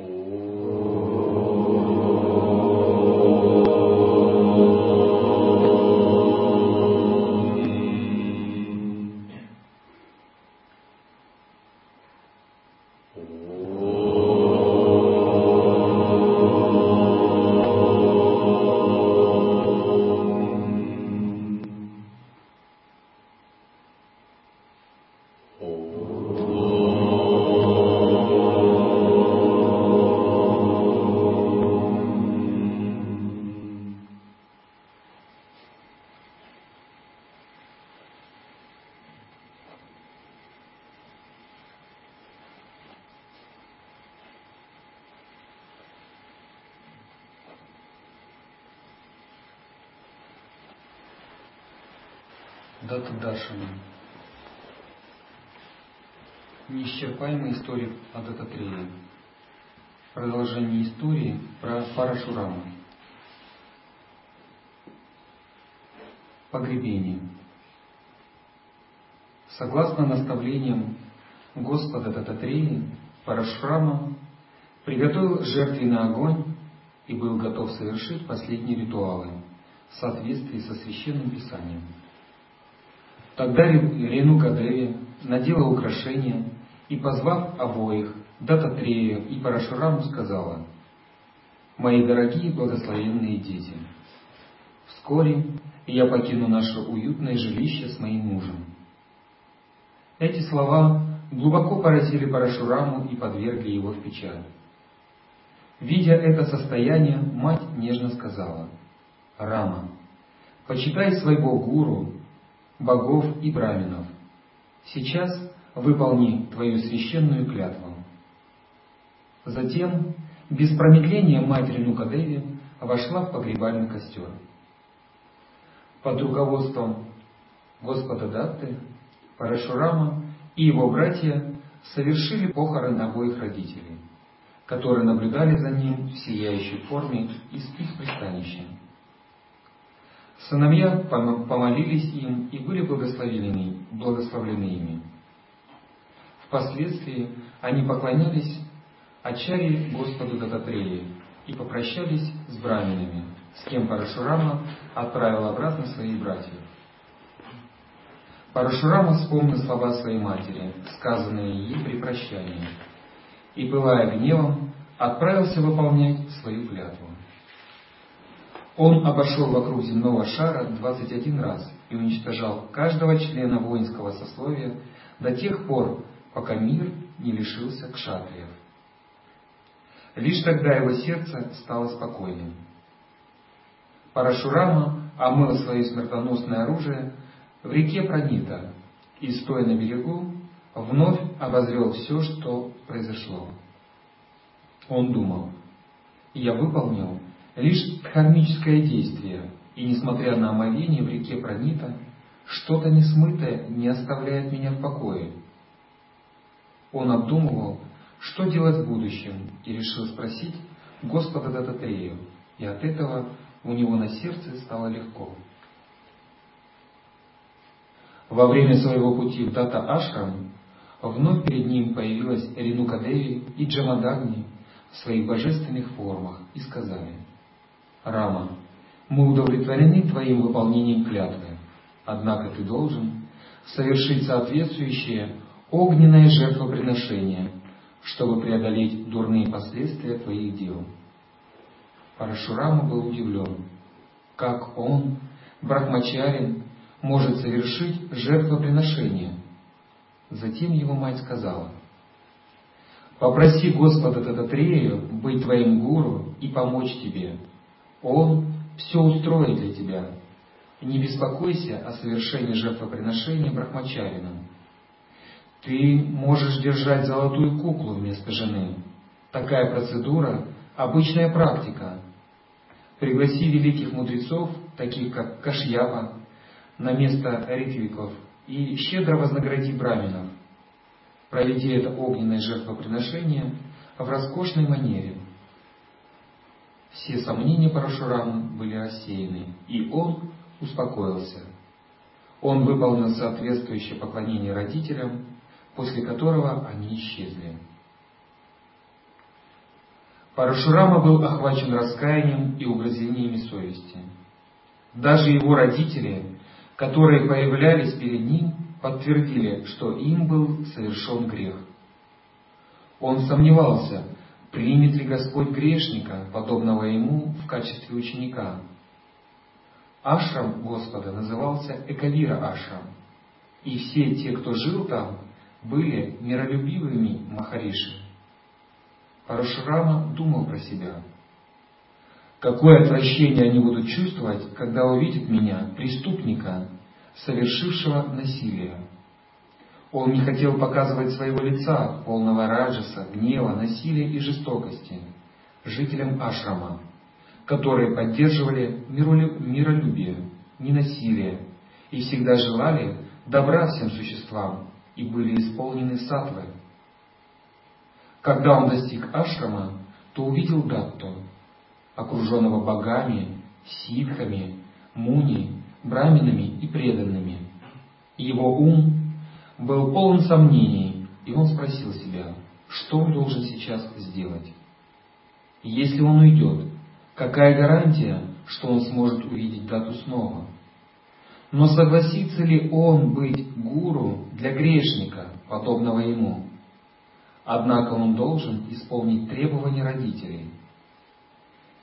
Дата Даршана. Неисчерпаемая история о Дататрее. Продолжение истории про Парашураму. Погребение. Согласно наставлениям Господа Дататреи, Парашурама приготовил жертвенный огонь и был готов совершить последние ритуалы в соответствии со священным писанием. Тогда Ренука Деви надела украшения и, позвав обоих, Дататрею и Парашураму, сказала, «Мои дорогие благословенные дети, вскоре я покину наше уютное жилище с моим мужем». Эти слова глубоко поразили Парашураму и подвергли его в печаль. Видя это состояние, мать нежно сказала, «Рама, почитай своего гуру богов и браминов. Сейчас выполни твою священную клятву. Затем, без промедления мать Ренукадеви вошла в погребальный костер. Под руководством Господа Датты, Парашурама и его братья совершили похороны обоих родителей, которые наблюдали за ним в сияющей форме из их пристанища. Сыновья помолились им и были благословлены, благословлены ими. Впоследствии они поклонялись Ачаре Господу Дататреи и попрощались с браминами, с кем Парашурама отправил обратно своих братьев. Парашурама вспомнил слова своей матери, сказанные ей при прощании, и, пылая гневом, отправился выполнять свою клятву. Он обошел вокруг земного шара 21 раз и уничтожал каждого члена воинского сословия до тех пор, пока мир не лишился кшатриев. Лишь тогда его сердце стало спокойным. Парашурама омыл свое смертоносное оружие в реке Пранита и, стоя на берегу, вновь обозрел все, что произошло. Он думал, я выполнил лишь кармическое действие, и несмотря на омовение в реке Пранита, что-то несмытое не оставляет меня в покое. Он обдумывал, что делать в будущем, и решил спросить Господа Дататрею, и от этого у него на сердце стало легко. Во время своего пути в Дата Ашрам вновь перед ним появилась Ренукадеви и Джамадагни в своих божественных формах и сказали – Рама, мы удовлетворены твоим выполнением клятвы, однако ты должен совершить соответствующее огненное жертвоприношение, чтобы преодолеть дурные последствия твоих дел. Парашурама был удивлен, как он, Брахмачарин, может совершить жертвоприношение. Затем его мать сказала, «Попроси Господа Тататрею быть твоим гуру и помочь тебе, он все устроит для тебя. Не беспокойся о совершении жертвоприношения брахмачарином. Ты можешь держать золотую куклу вместо жены. Такая процедура – обычная практика. Пригласи великих мудрецов, таких как Кашьяпа, на место ритвиков и щедро вознагради браминов. Проведи это огненное жертвоприношение в роскошной манере – все сомнения Парашурама были рассеяны, и он успокоился. Он выполнил соответствующее поклонение родителям, после которого они исчезли. Парашурама был охвачен раскаянием и угрызениями совести. Даже его родители, которые появлялись перед ним, подтвердили, что им был совершен грех. Он сомневался, примет ли Господь грешника, подобного ему, в качестве ученика. Ашрам Господа назывался Экавира Ашрам, и все те, кто жил там, были миролюбивыми Махариши. Парашурама думал про себя. Какое отвращение они будут чувствовать, когда увидят меня, преступника, совершившего насилие. Он не хотел показывать своего лица, полного раджаса, гнева, насилия и жестокости, жителям Ашрама, которые поддерживали миролюбие, ненасилие и всегда желали добра всем существам и были исполнены сатвы. Когда он достиг Ашрама, то увидел Датту, окруженного богами, ситхами, муни, браминами и преданными. Его ум был полон сомнений, и он спросил себя, что он должен сейчас сделать. Если он уйдет, какая гарантия, что он сможет увидеть дату снова? Но согласится ли он быть гуру для грешника, подобного ему? Однако он должен исполнить требования родителей.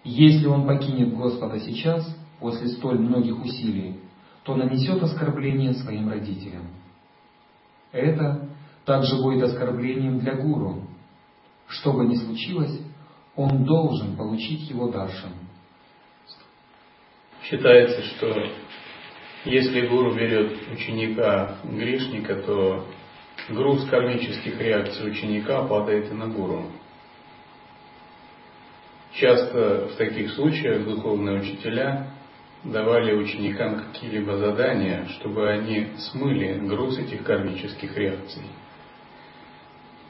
Если он покинет Господа сейчас, после столь многих усилий, то нанесет оскорбление своим родителям. Это также будет оскорблением для гуру. Что бы ни случилось, он должен получить его даршан. Считается, что если гуру берет ученика грешника, то груз кармических реакций ученика падает и на гуру. Часто в таких случаях духовные учителя давали ученикам какие-либо задания, чтобы они смыли груз этих кармических реакций.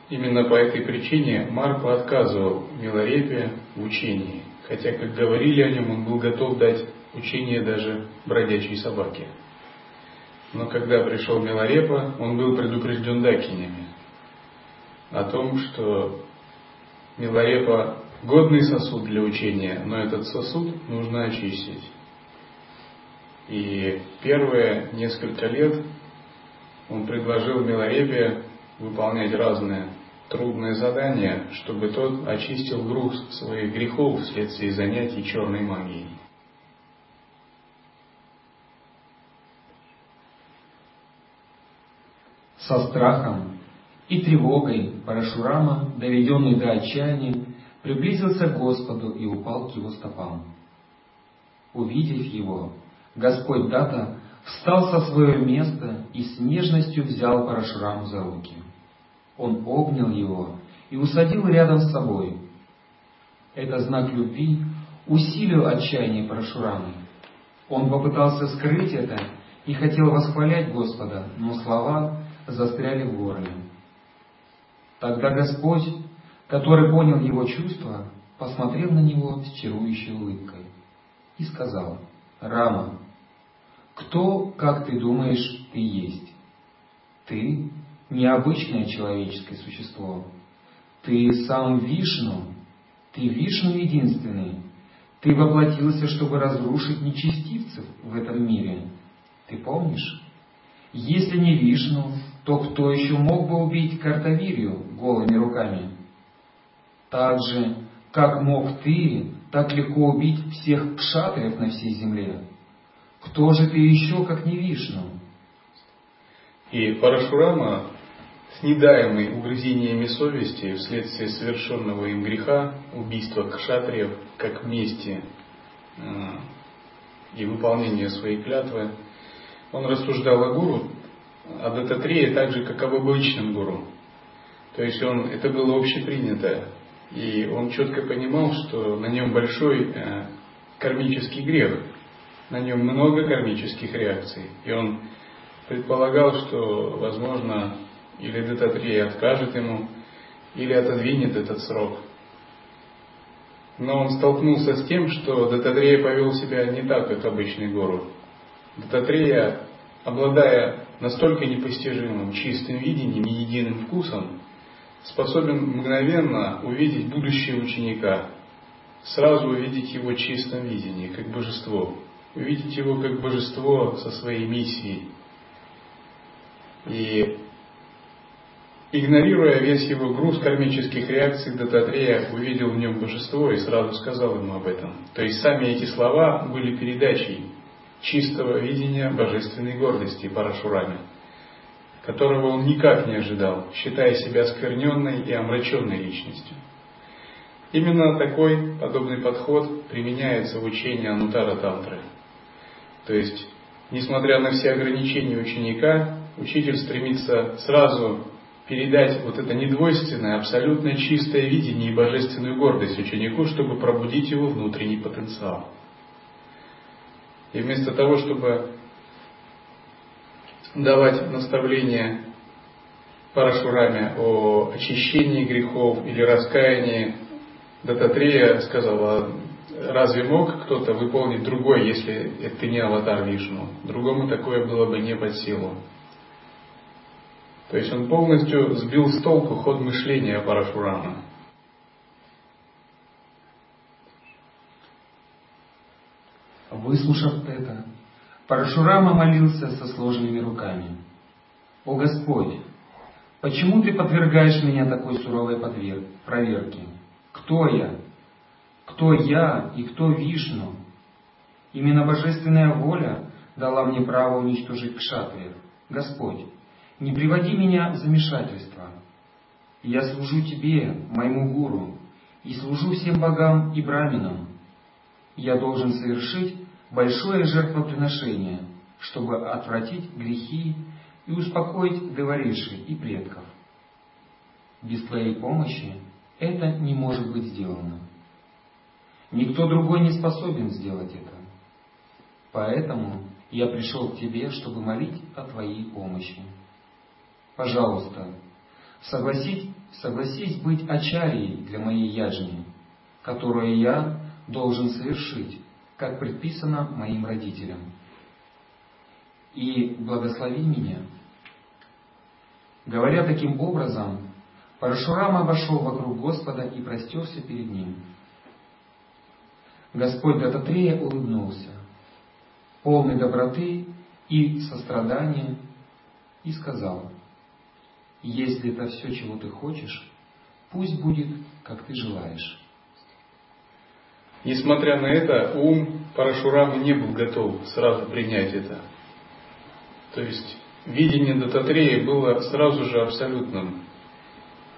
Именно по этой причине Марко отказывал Милорепе в учении, хотя, как говорили о нем, он был готов дать учение даже бродячей собаке. Но когда пришел Милорепа, он был предупрежден дакинями о том, что Милорепа годный сосуд для учения, но этот сосуд нужно очистить. И первые несколько лет он предложил Милорепе выполнять разные трудные задания, чтобы тот очистил груз своих грехов вследствие занятий черной магией. Со страхом и тревогой Парашурама, доведенный до отчаяния, приблизился к Господу и упал к его стопам. Увидев его, Господь Дата встал со своего места и с нежностью взял Парашураму за руки. Он обнял его и усадил рядом с собой. Это знак любви усилил отчаяние Парашурамы. Он попытался скрыть это и хотел восхвалять Господа, но слова застряли в горле. Тогда Господь, который понял его чувства, посмотрел на него с чарующей улыбкой и сказал, «Рама, кто, как ты думаешь, ты есть? Ты — необычное человеческое существо. Ты сам Вишну. Ты Вишну единственный. Ты воплотился, чтобы разрушить нечестивцев в этом мире. Ты помнишь? Если не Вишну, то кто еще мог бы убить Картавирию голыми руками? Так же, как мог ты так легко убить всех кшатриев на всей земле? Кто же ты еще, как не Вишну? И Парашурама, снедаемый угрызениями совести вследствие совершенного им греха, убийства кшатриев, как мести э, и выполнения своей клятвы, он рассуждал о гуру, о Дататрее так же, как об обычном гуру. То есть он, это было общепринято. И он четко понимал, что на нем большой э, кармический грех – на нем много кармических реакций. И он предполагал, что, возможно, или Дататрея откажет ему, или отодвинет этот срок. Но он столкнулся с тем, что Дататрея повел себя не так, как обычный гуру. Дататрея, обладая настолько непостижимым чистым видением и единым вкусом, способен мгновенно увидеть будущее ученика сразу увидеть его в чистом видении, как божество. Увидеть его как божество со своей миссией. И игнорируя весь его груз кармических реакций, Дататрея увидел в нем божество и сразу сказал ему об этом. То есть сами эти слова были передачей чистого видения божественной гордости Парашурами, которого он никак не ожидал, считая себя скверненной и омраченной личностью. Именно такой подобный подход применяется в учении Анутара Тантры. То есть, несмотря на все ограничения ученика, учитель стремится сразу передать вот это недвойственное, абсолютно чистое видение и божественную гордость ученику, чтобы пробудить его внутренний потенциал. И вместо того, чтобы давать наставления Парашураме о очищении грехов или раскаянии, Дататрея сказала, разве мог кто-то выполнить другой, если это не аватар Вишну? Другому такое было бы не под силу. То есть он полностью сбил с толку ход мышления Парашурама. Выслушав это, Парашурама молился со сложенными руками. «О Господь, почему Ты подвергаешь меня такой суровой проверке? Кто я? Кто я и кто Вишну? Именно божественная воля дала мне право уничтожить кшатриев. Господь, не приводи меня в замешательство. Я служу Тебе, моему гуру, и служу всем богам и браминам. Я должен совершить большое жертвоприношение, чтобы отвратить грехи и успокоить говоривших и предков. Без Твоей помощи это не может быть сделано. Никто другой не способен сделать это. Поэтому я пришел к Тебе, чтобы молить о Твоей помощи. Пожалуйста, согласись, согласись быть ачарией для моей яджни, которую я должен совершить, как предписано моим родителям. И благослови меня. Говоря таким образом, Парашурама обошел вокруг Господа и простерся перед ним. Господь Дататрея улыбнулся, полный доброты и сострадания, и сказал, «Если это все, чего ты хочешь, пусть будет, как ты желаешь». Несмотря на это, ум Парашурамы не был готов сразу принять это. То есть видение Дататрея было сразу же абсолютным.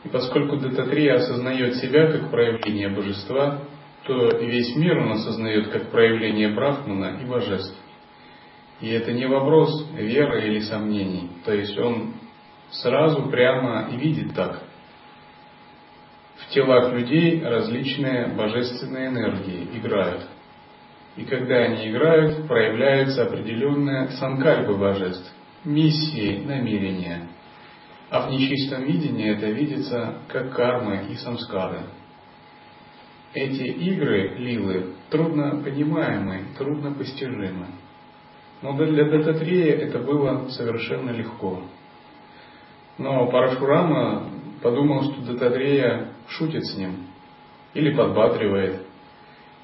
И поскольку Дататрия осознает себя как проявление божества, то весь мир он осознает как проявление Брахмана и божеств. И это не вопрос веры или сомнений. То есть он сразу прямо и видит так. В телах людей различные божественные энергии играют. И когда они играют, проявляются определенные санкальпы божеств, миссии, намерения – а в нечистом видении это видится как карма и самскары. Эти игры, лилы, трудно понимаемы, трудно постижимы. Но для Дататрея это было совершенно легко. Но Парашурама подумал, что Дататрея шутит с ним или подбадривает.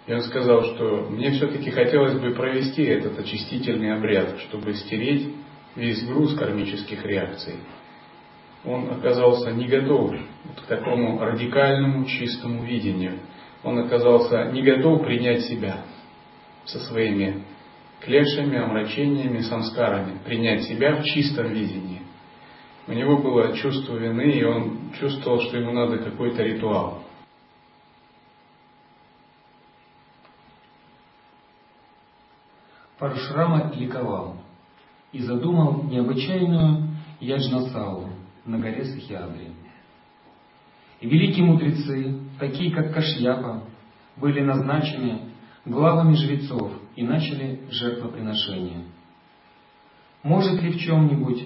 И он сказал, что мне все-таки хотелось бы провести этот очистительный обряд, чтобы стереть весь груз кармических реакций он оказался не готов к такому радикальному чистому видению. Он оказался не готов принять себя со своими клешами, омрачениями, самскарами, принять себя в чистом видении. У него было чувство вины, и он чувствовал, что ему надо какой-то ритуал. Парашрама ликовал и задумал необычайную яджнасалу, на горе Сахиадри. Великие мудрецы, такие как Кашьяпа, были назначены главами жрецов и начали жертвоприношение. Может ли в чем-нибудь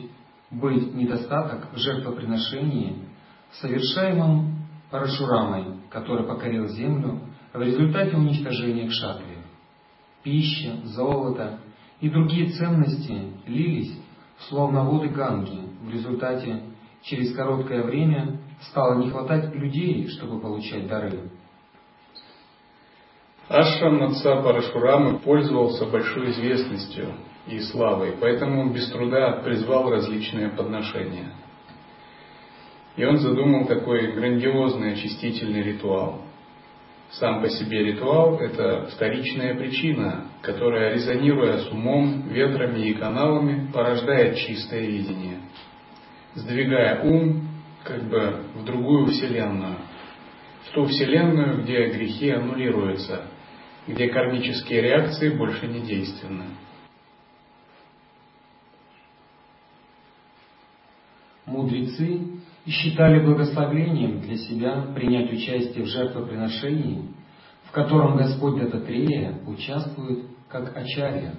быть недостаток в жертвоприношении, совершаемом Парашурамой, который покорил землю в результате уничтожения кшатриев? Пища, золото и другие ценности лились, словно воды Ганги, в результате через короткое время стало не хватать людей, чтобы получать дары. Ашрам отца Парашурамы пользовался большой известностью и славой, поэтому он без труда призвал различные подношения. И он задумал такой грандиозный очистительный ритуал. Сам по себе ритуал – это вторичная причина, которая, резонируя с умом, ветрами и каналами, порождает чистое видение, сдвигая ум как бы в другую вселенную, в ту вселенную, где грехи аннулируются, где кармические реакции больше не действенны. Мудрецы считали благословением для себя принять участие в жертвоприношении, в котором Господь Дататрея участвует как ачарья.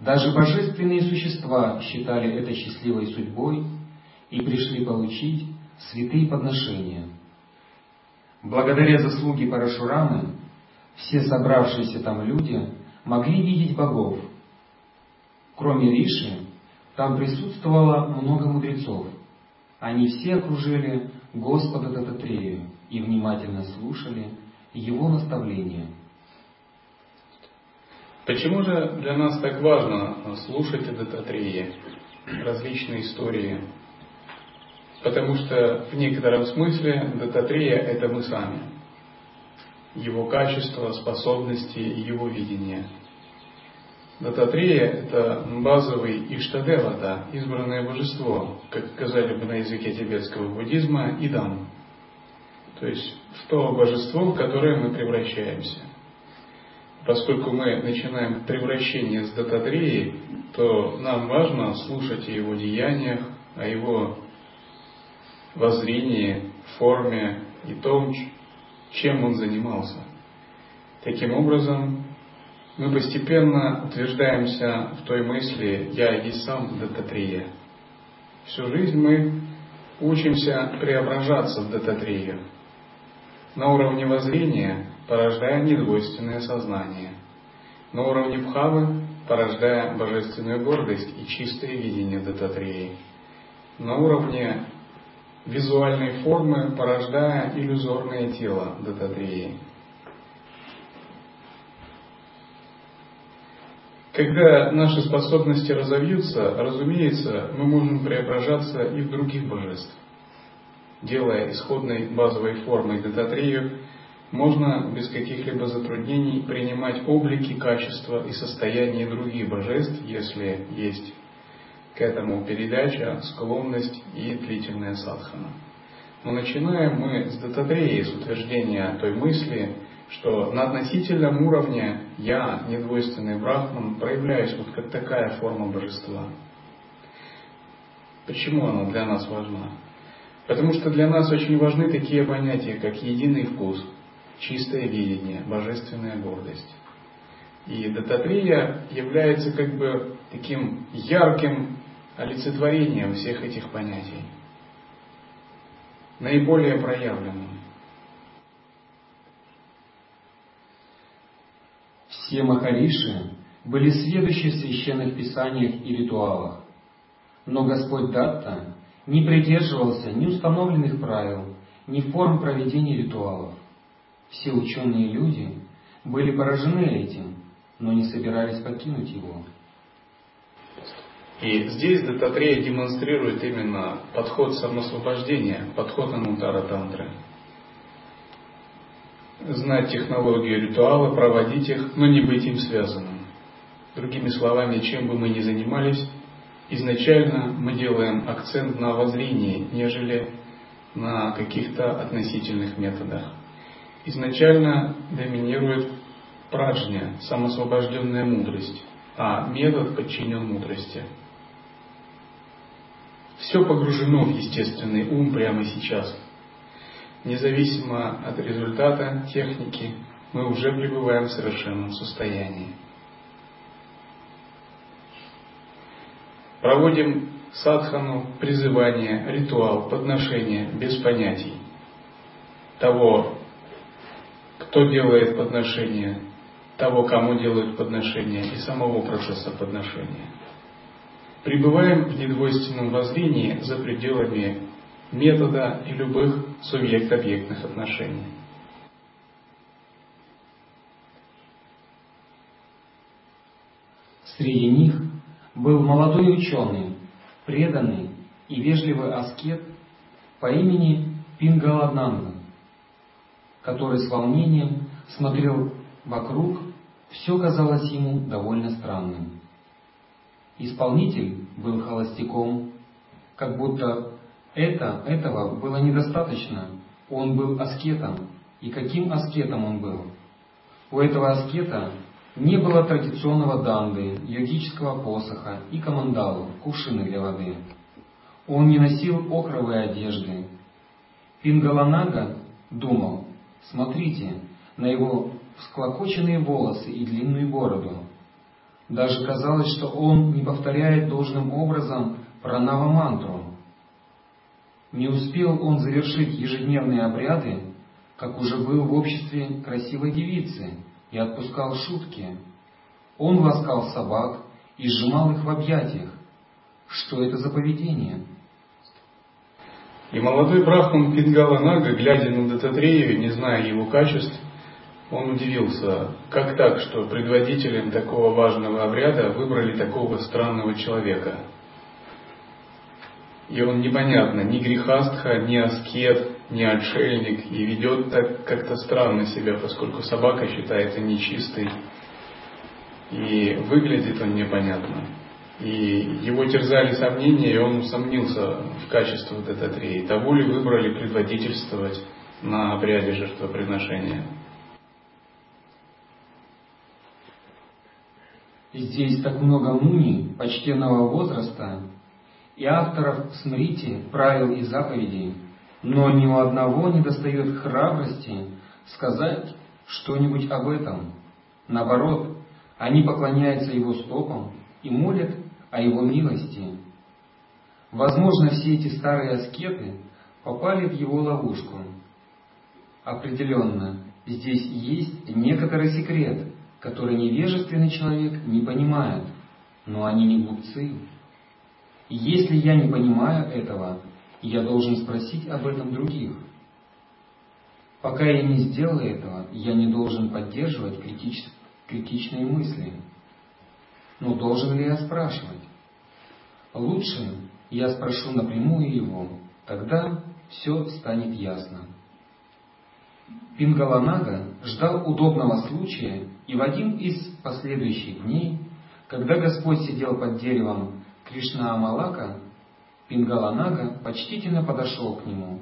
Даже божественные существа считали это счастливой судьбой и пришли получить святые подношения. Благодаря заслуге Парашурамы все собравшиеся там люди могли видеть богов. Кроме Риши, там присутствовало много мудрецов. Они все окружили Господа Дататрею и внимательно слушали его наставления. Почему же для нас так важно слушать о различные истории? Потому что в некотором смысле Дататрея – это мы сами – его качества, способности его видение. Дататрея – это базовый Иштадевата, избранное божество, как сказали бы на языке тибетского буддизма, Идам. То есть в то божество, в которое мы превращаемся. Поскольку мы начинаем превращение с Дататреи, то нам важно слушать о его деяниях, о его воззрении, форме и том, чем он занимался. Таким образом, мы постепенно утверждаемся в той мысли «я и сам Дататрия». Всю жизнь мы учимся преображаться в Дататрию на уровне воззрения, порождая недвойственное сознание, на уровне Бхавы, порождая божественную гордость и чистое видение Дататрии, на уровне визуальной формы, порождая иллюзорное тело Дататреи. Когда наши способности разовьются, разумеется, мы можем преображаться и в других божеств. Делая исходной базовой формой Дататрею, можно без каких-либо затруднений принимать облики, качества и состояния других божеств, если есть к этому передача, склонность и длительная садхана. Но начинаем мы с Дататреи, с утверждения той мысли, что на относительном уровне я, недвойственный брахман, проявляюсь вот как такая форма божества. Почему она для нас важна? Потому что для нас очень важны такие понятия, как единый вкус, чистое видение, божественная гордость. И Дататрия является как бы таким ярким олицетворением всех этих понятий, наиболее проявленным. Все Махариши были сведущи в священных писаниях и ритуалах, но Господь Датта не придерживался ни установленных правил, ни форм проведения ритуалов. Все ученые люди были поражены этим, но не собирались покинуть его. И здесь Дататрея демонстрирует именно подход самосвобождения, подход Анутара Тантры. Знать технологию ритуала, проводить их, но не быть им связанным. Другими словами, чем бы мы ни занимались, изначально мы делаем акцент на воззрении, нежели на каких-то относительных методах. Изначально доминирует праджня, самосвобожденная мудрость, а метод подчинен мудрости – все погружено в естественный ум прямо сейчас. Независимо от результата техники, мы уже пребываем в совершенном состоянии. Проводим садхану, призывание, ритуал, подношение без понятий того, кто делает подношение, того, кому делают подношение и самого процесса подношения пребываем в недвойственном воззрении за пределами метода и любых субъект-объектных отношений. Среди них был молодой ученый, преданный и вежливый аскет по имени Пингаладнанда, который с волнением смотрел вокруг, все казалось ему довольно странным. Исполнитель был холостяком, как будто это, этого было недостаточно. Он был аскетом. И каким аскетом он был? У этого аскета не было традиционного данды, йогического посоха и командалу, кувшины для воды. Он не носил окровой одежды. Пингаланага думал, смотрите на его всклокоченные волосы и длинную бороду. Даже казалось, что он не повторяет должным образом пранава-мантру. Не успел он завершить ежедневные обряды, как уже был в обществе красивой девицы и отпускал шутки. Он ласкал собак и сжимал их в объятиях. Что это за поведение? И молодой брахман Пингала Нага, глядя на Дататрею, не зная его качеств, он удивился, как так, что предводителем такого важного обряда выбрали такого странного человека. И он непонятно, ни грехастха, ни аскет, ни отшельник, и ведет так как-то странно себя, поскольку собака считается нечистой, и выглядит он непонятно. И его терзали сомнения, и он усомнился в качестве Дататреи. Того ли выбрали предводительствовать на обряде жертвоприношения? Здесь так много муни почтенного возраста и авторов смрити, правил и заповедей, но ни у одного не достает храбрости сказать что-нибудь об этом. Наоборот, они поклоняются его стопам и молят о Его милости. Возможно, все эти старые аскеты попали в Его ловушку. Определенно, здесь есть некоторый секрет, который невежественный человек не понимает, но они не глупцы. И если я не понимаю этого, я должен спросить об этом других. Пока я не сделаю этого, я не должен поддерживать критич... критичные мысли. Но должен ли я спрашивать? Лучше я спрошу напрямую его, тогда все станет ясно. Пингаланага ждал удобного случая, и в один из последующих дней, когда Господь сидел под деревом Кришна Амалака, Пингаланага почтительно подошел к нему.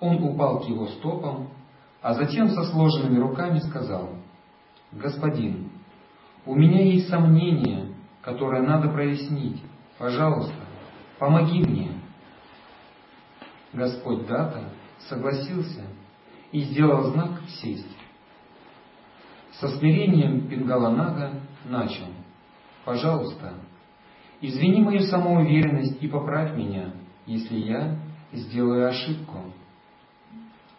Он упал к его стопам, а затем со сложенными руками сказал, «Господин, у меня есть сомнение, которое надо прояснить. Пожалуйста, помоги мне. Господь Дата согласился и сделал знак сесть. Со смирением Пингаланага начал. Пожалуйста, извини мою самоуверенность и поправь меня, если я сделаю ошибку.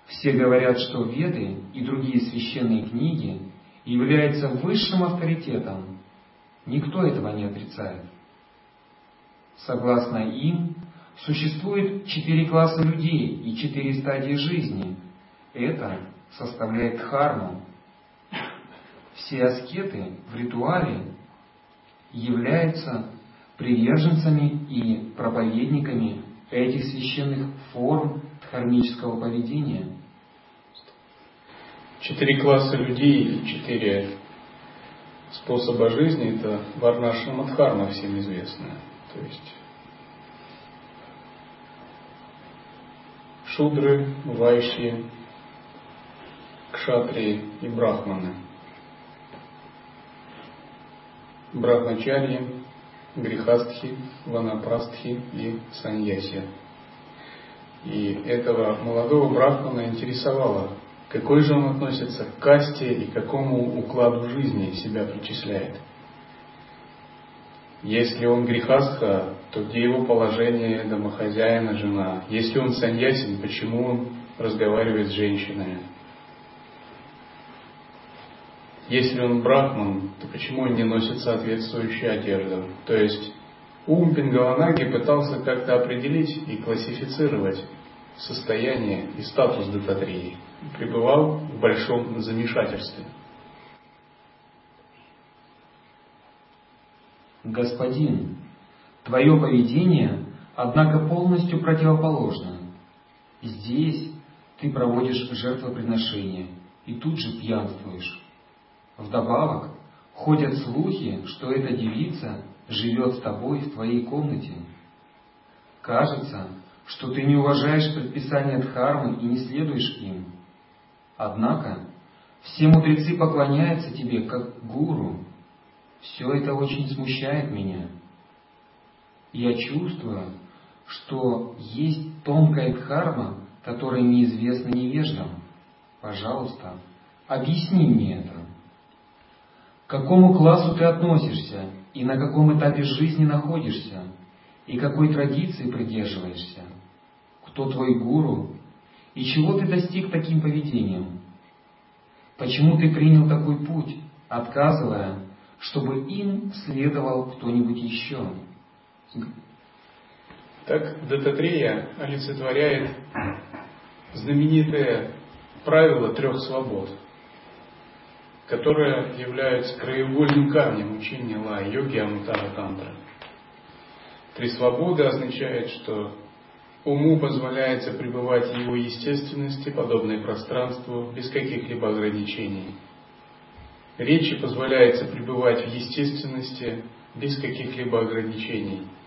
Все говорят, что Веды и другие священные книги являются высшим авторитетом. Никто этого не отрицает. Согласно им, существует четыре класса людей и четыре стадии жизни. Это составляет дхарму. Все аскеты в ритуале являются приверженцами и проповедниками этих священных форм дхармического поведения. Четыре класса людей и четыре способа жизни – это Варнашна Мадхарма всем известная. То есть шудры, вайши, кшатрии и брахманы. Брахмачарьи, грехастхи, ванапрастхи и саньяси. И этого молодого брахмана интересовало, какой же он относится к касте и к какому укладу жизни себя причисляет – если он грехастха, то где его положение домохозяина, жена? Если он саньясин, почему он разговаривает с женщинами? Если он брахман, то почему он не носит соответствующую одежду? То есть ум Пингаланаги пытался как-то определить и классифицировать состояние и статус Дататрии. Пребывал в большом замешательстве – Господин, твое поведение, однако, полностью противоположно. Здесь ты проводишь жертвоприношение и тут же пьянствуешь. Вдобавок, ходят слухи, что эта девица живет с тобой в твоей комнате. Кажется, что ты не уважаешь предписания Дхармы и не следуешь им. Однако, все мудрецы поклоняются тебе как гуру. Все это очень смущает меня. Я чувствую, что есть тонкая дхарма, которая неизвестна невеждам. Пожалуйста, объясни мне это. Какому классу ты относишься и на каком этапе жизни находишься, и какой традиции придерживаешься? Кто твой гуру и чего ты достиг таким поведением? Почему ты принял такой путь, отказывая, чтобы им следовал кто-нибудь еще? Так Дататрея олицетворяет знаменитое правило трех свобод, которое является краеугольным камнем учения Ла-йоги Амутара Тантра. Три свободы означает, что уму позволяется пребывать в его естественности, подобной пространству, без каких-либо ограничений. Речи позволяется пребывать в естественности, без каких-либо ограничений –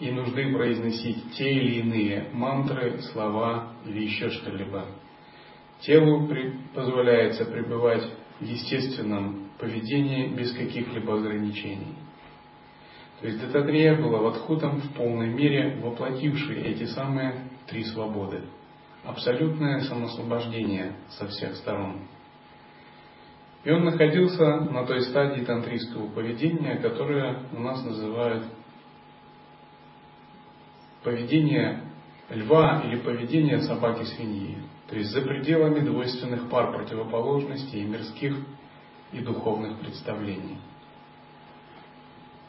и нужны произносить те или иные мантры, слова или еще что-либо. Телу при, позволяется пребывать естественном поведении без каких-либо ограничений. То есть Дататрея была Вадхутом в полной мере воплотивший эти самые три свободы. Абсолютное самосвобождение со всех сторон. И он находился на той стадии тантрийского поведения, которое у нас называют поведение льва или поведение собаки-свиньи, то есть за пределами двойственных пар противоположностей и мирских и духовных представлений.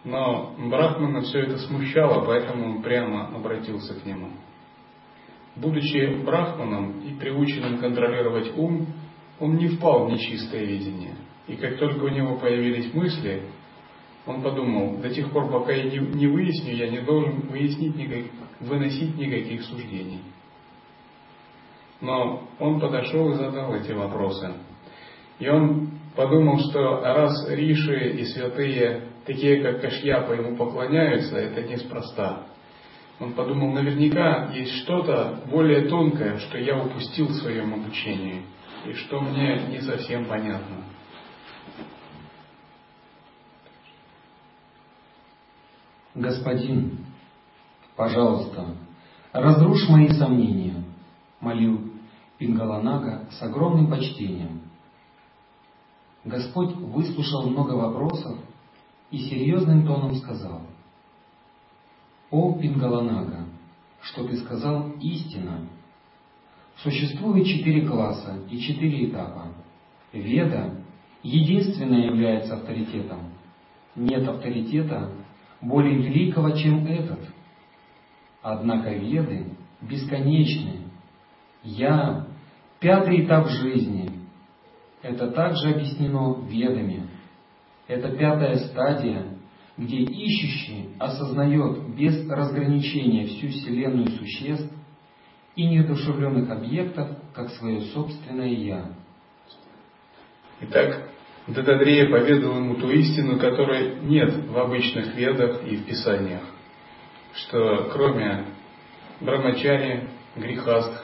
Но Брахмана все это смущало, поэтому он прямо обратился к нему. Будучи Брахманом и приученным контролировать ум, он не впал в нечистое видение. И как только у него появились мысли, он подумал, до тех пор, пока я не, выясню, я не должен выяснить никак, выносить никаких суждений. Но он подошел и задал эти вопросы. И он подумал, что раз риши и святые, такие как Кашьяпа, ему поклоняются, это неспроста. Он подумал, наверняка есть что-то более тонкое, что я упустил в своем обучении, и что мне не совсем понятно. Господин, пожалуйста, разрушь мои сомнения, молил Пингаланага с огромным почтением. Господь выслушал много вопросов и серьезным тоном сказал, «О, Пингаланага, что ты сказал истина. Существует четыре класса и четыре этапа. Веда единственная является авторитетом. Нет авторитета более великого, чем этот. Однако веды бесконечны. Я – пятый этап жизни. Это также объяснено ведами. Это пятая стадия, где ищущий осознает без разграничения всю Вселенную существ и неодушевленных объектов, как свое собственное «я». Итак, Дататрея поведал ему ту истину, которой нет в обычных ведах и в писаниях, что кроме брамачари, грехастх,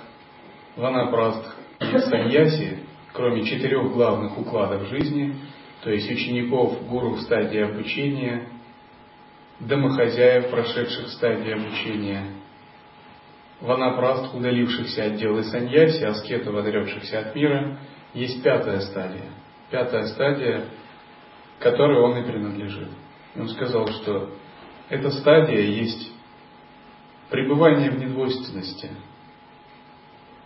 ванапрастх и саньяси, кроме четырех главных укладов жизни, то есть учеников, гуру в стадии обучения, домохозяев, прошедших стадии обучения, ванапраст, удалившихся от дел и саньяси, аскетов, отрекшихся от мира, есть пятая стадия – пятая стадия, которой он и принадлежит. Он сказал, что эта стадия есть пребывание в недвойственности,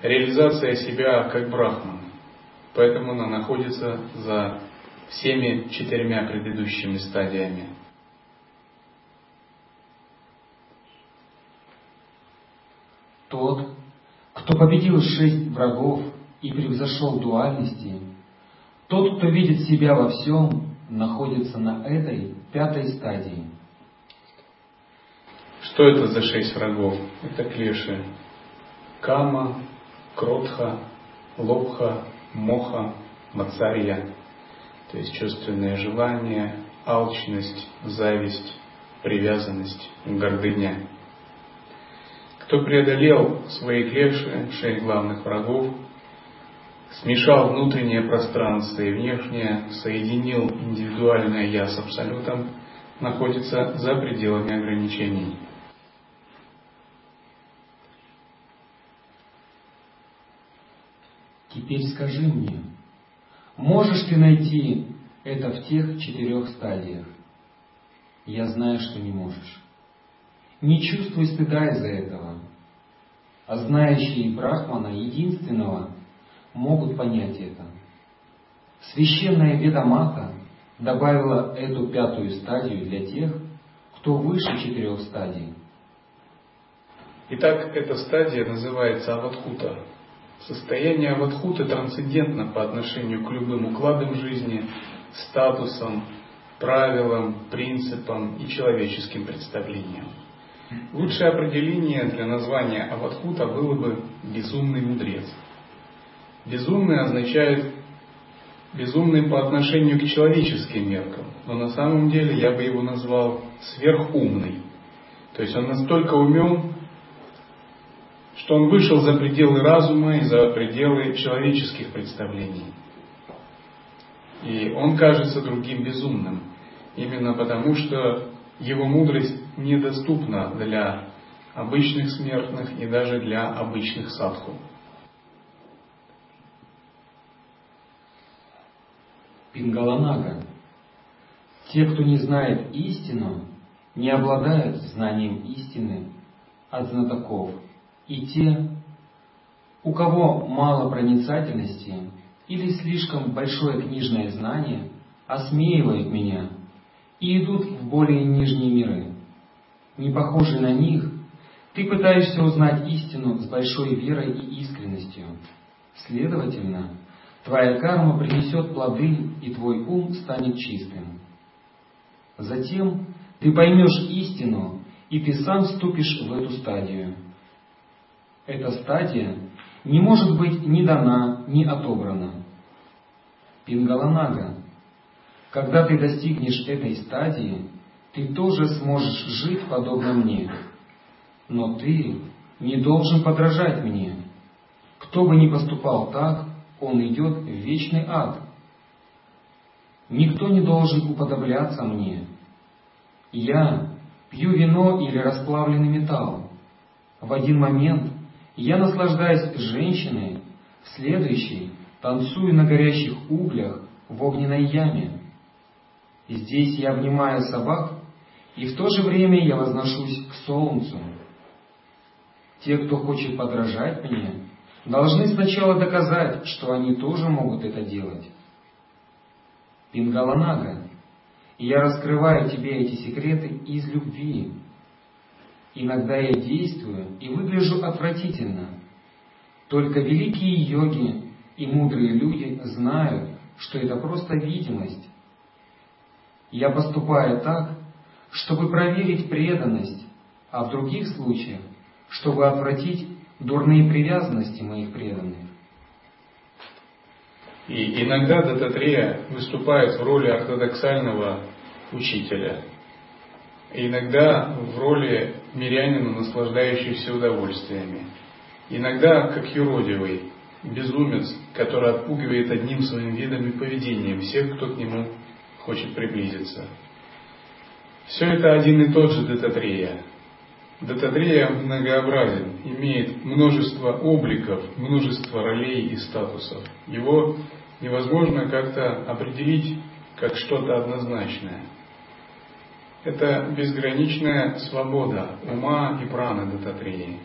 реализация себя как брахман. Поэтому она находится за всеми четырьмя предыдущими стадиями. Тот, кто победил шесть врагов и превзошел дуальности, тот, кто видит себя во всем, находится на этой пятой стадии. Что это за шесть врагов? Это клеши. Кама, Кротха, Лобха, Моха, Мацария. То есть чувственное желание, алчность, зависть, привязанность, гордыня. Кто преодолел свои клеши, шесть главных врагов, смешал внутреннее пространство и внешнее, соединил индивидуальное «я» с Абсолютом, находится за пределами ограничений. Теперь скажи мне, можешь ты найти это в тех четырех стадиях? Я знаю, что не можешь. Не чувствуй стыда из-за этого. А знающие Брахмана единственного могут понять это. Священная Ведамата добавила эту пятую стадию для тех, кто выше четырех стадий. Итак, эта стадия называется аватхута. Состояние аватхуты трансцендентно по отношению к любым укладам жизни, статусам, правилам, принципам и человеческим представлениям. Лучшее определение для названия аватхута было бы «безумный мудрец». Безумный означает безумный по отношению к человеческим меркам, но на самом деле я бы его назвал сверхумный. То есть он настолько умен, что он вышел за пределы разума и за пределы человеческих представлений. И он кажется другим безумным, именно потому что его мудрость недоступна для обычных смертных и даже для обычных садху. Пингаланага. Те, кто не знает истину, не обладают знанием истины от знатоков. И те, у кого мало проницательности или слишком большое книжное знание, осмеивают меня и идут в более нижние миры. Не похожий на них, ты пытаешься узнать истину с большой верой и искренностью. Следовательно, твоя карма принесет плоды, и твой ум станет чистым. Затем ты поймешь истину, и ты сам вступишь в эту стадию. Эта стадия не может быть ни дана, ни отобрана. Пингаланага, когда ты достигнешь этой стадии, ты тоже сможешь жить подобно мне. Но ты не должен подражать мне. Кто бы ни поступал так, он идет в вечный ад. Никто не должен уподобляться мне. Я пью вино или расплавленный металл. В один момент я наслаждаюсь женщиной, в следующий танцую на горящих углях в огненной яме. И здесь я обнимаю собак, и в то же время я возношусь к солнцу. Те, кто хочет подражать мне, должны сначала доказать, что они тоже могут это делать. Пингаланага, я раскрываю тебе эти секреты из любви. Иногда я действую и выгляжу отвратительно. Только великие йоги и мудрые люди знают, что это просто видимость. Я поступаю так, чтобы проверить преданность, а в других случаях, чтобы отвратить дурные привязанности моих преданных. И иногда Дататрея выступает в роли ортодоксального учителя, иногда в роли мирянина, наслаждающегося удовольствиями, иногда как юродивый, безумец, который отпугивает одним своим видом и поведением всех, кто к нему хочет приблизиться. Все это один и тот же Дататрея, Дататрея многообразен, имеет множество обликов, множество ролей и статусов. Его невозможно как-то определить как что-то однозначное. Это безграничная свобода ума и праны Дататреи.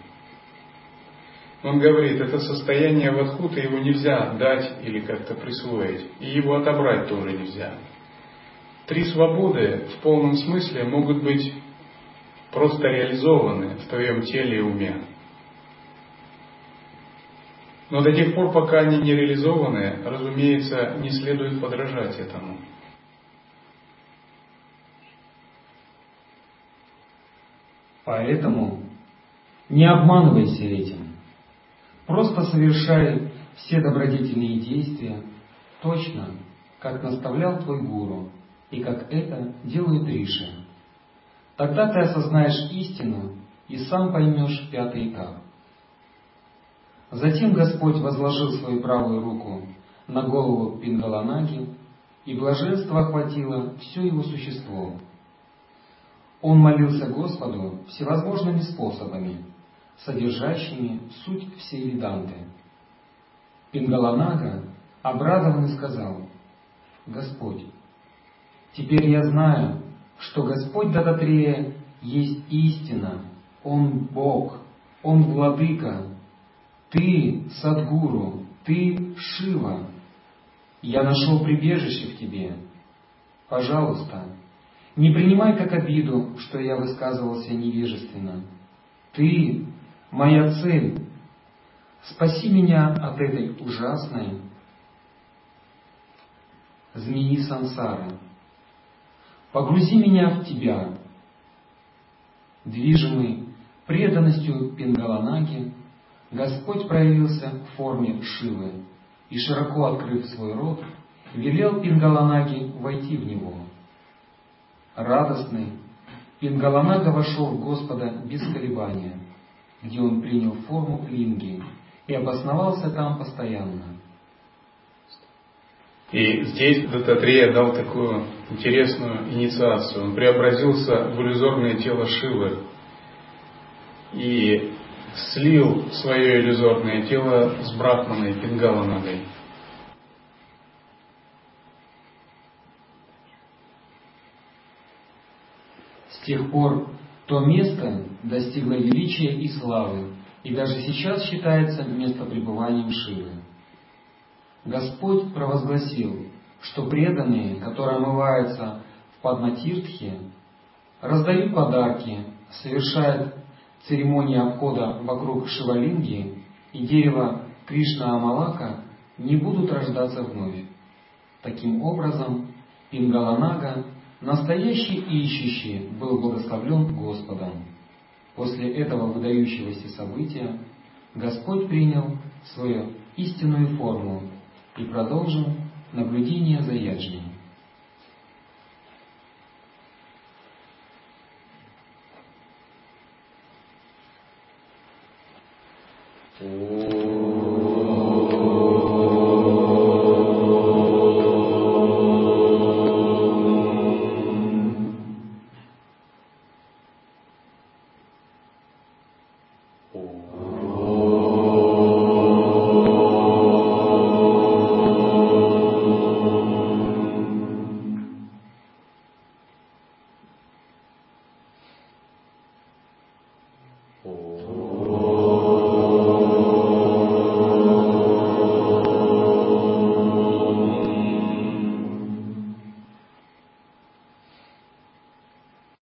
Он говорит, это состояние вадхута, его нельзя дать или как-то присвоить, и его отобрать тоже нельзя. Три свободы в полном смысле могут быть просто реализованы в твоем теле и уме. Но до тех пор, пока они не реализованы, разумеется, не следует подражать этому. Поэтому не обманывайся этим. Просто совершай все добродетельные действия точно, как наставлял твой гуру, и как это делают Риши. Тогда ты осознаешь истину и сам поймешь пятый этап. Затем Господь возложил свою правую руку на голову Пингаланаги, и блаженство охватило все его существо. Он молился Господу всевозможными способами, содержащими суть всей Веданты. Пингаланага, обрадованный, сказал, «Господь, теперь я знаю, что Господь Дататрея есть истина, Он Бог, Он Владыка, Ты Садгуру, Ты Шива. Я нашел прибежище в Тебе. Пожалуйста, не принимай как обиду, что я высказывался невежественно. Ты — моя цель. Спаси меня от этой ужасной змеи сансары. Погрузи меня в Тебя. Движимый преданностью Пингаланаги, Господь проявился в форме Шивы и, широко открыв свой рот, велел Пингаланаги войти в него — радостный, Пингаланага вошел в Господа без колебания, где он принял форму линги и обосновался там постоянно. И здесь Дататрея дал такую интересную инициацию. Он преобразился в иллюзорное тело Шивы и слил свое иллюзорное тело с Брахманой Пингаланагой. Тех пор то место достигло величия и славы, и даже сейчас считается местопребыванием Шивы. Господь провозгласил, что преданные, которые омываются в Падматиртхе, раздают подарки, совершают церемонии обхода вокруг Шивалинги и дерева Кришна Амалака, не будут рождаться вновь. Таким образом, Пингаланага Настоящий ищущий был благословлен Господом. После этого выдающегося события Господь принял свою истинную форму и продолжил наблюдение за яджней. Oh.